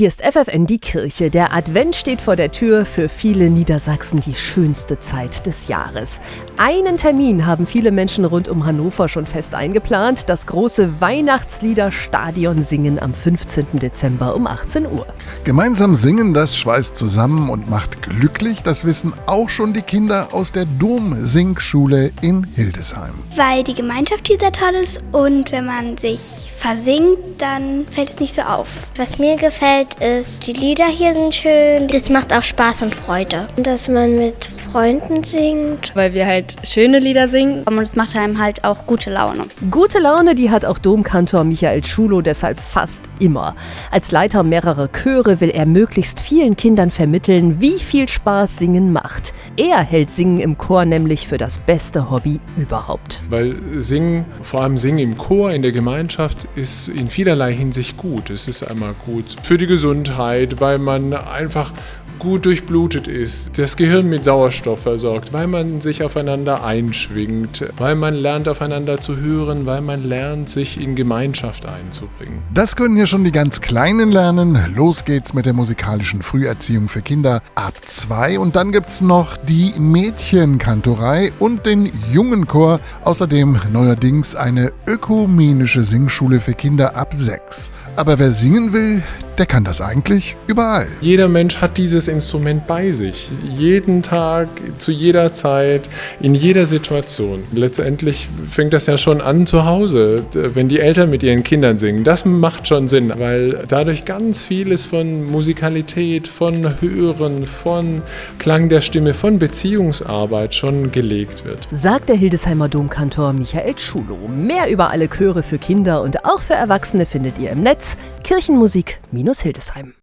Hier ist FFN die Kirche. Der Advent steht vor der Tür. Für viele Niedersachsen die schönste Zeit des Jahres. Einen Termin haben viele Menschen rund um Hannover schon fest eingeplant. Das große Weihnachtslieder-Stadion singen am 15. Dezember um 18 Uhr. Gemeinsam singen, das schweißt zusammen und macht glücklich. Das wissen auch schon die Kinder aus der Dom-Singschule in Hildesheim. Weil die Gemeinschaft hier sehr toll ist und wenn man sich versingt, dann fällt es nicht so auf. Was mir gefällt, ist, die Lieder hier sind schön. Das macht auch Spaß und Freude. Dass man mit Freunden singt. Weil wir halt schöne Lieder singen und es macht einem halt auch gute Laune. Gute Laune, die hat auch Domkantor Michael Schulo deshalb fast immer. Als Leiter mehrerer Chöre will er möglichst vielen Kindern vermitteln, wie viel Spaß Singen macht. Er hält Singen im Chor nämlich für das beste Hobby überhaupt. Weil Singen, vor allem Singen im Chor, in der Gemeinschaft, ist in vielerlei Hinsicht gut. Es ist einmal gut für die Gesundheit, weil man einfach gut durchblutet ist, das Gehirn mit Sauerstoff versorgt, weil man sich aufeinander einschwingt, weil man lernt aufeinander zu hören, weil man lernt sich in Gemeinschaft einzubringen. Das können hier schon die ganz Kleinen lernen. Los geht's mit der musikalischen Früherziehung für Kinder ab zwei und dann gibt's noch die Mädchenkantorei und den Jungenchor. Außerdem neuerdings eine ökumenische Singschule für Kinder ab sechs. Aber wer singen will, der kann das eigentlich überall. Jeder Mensch hat dieses Instrument bei sich. Jeden Tag, zu jeder Zeit, in jeder Situation. Letztendlich fängt das ja schon an zu Hause, wenn die Eltern mit ihren Kindern singen. Das macht schon Sinn, weil dadurch ganz vieles von Musikalität, von Hören, von Klang der Stimme, von Beziehungsarbeit schon gelegt wird. Sagt der Hildesheimer Domkantor Michael Schulow. Mehr über alle Chöre für Kinder und auch für Erwachsene findet ihr im Netz kirchenmusik-hildesheim.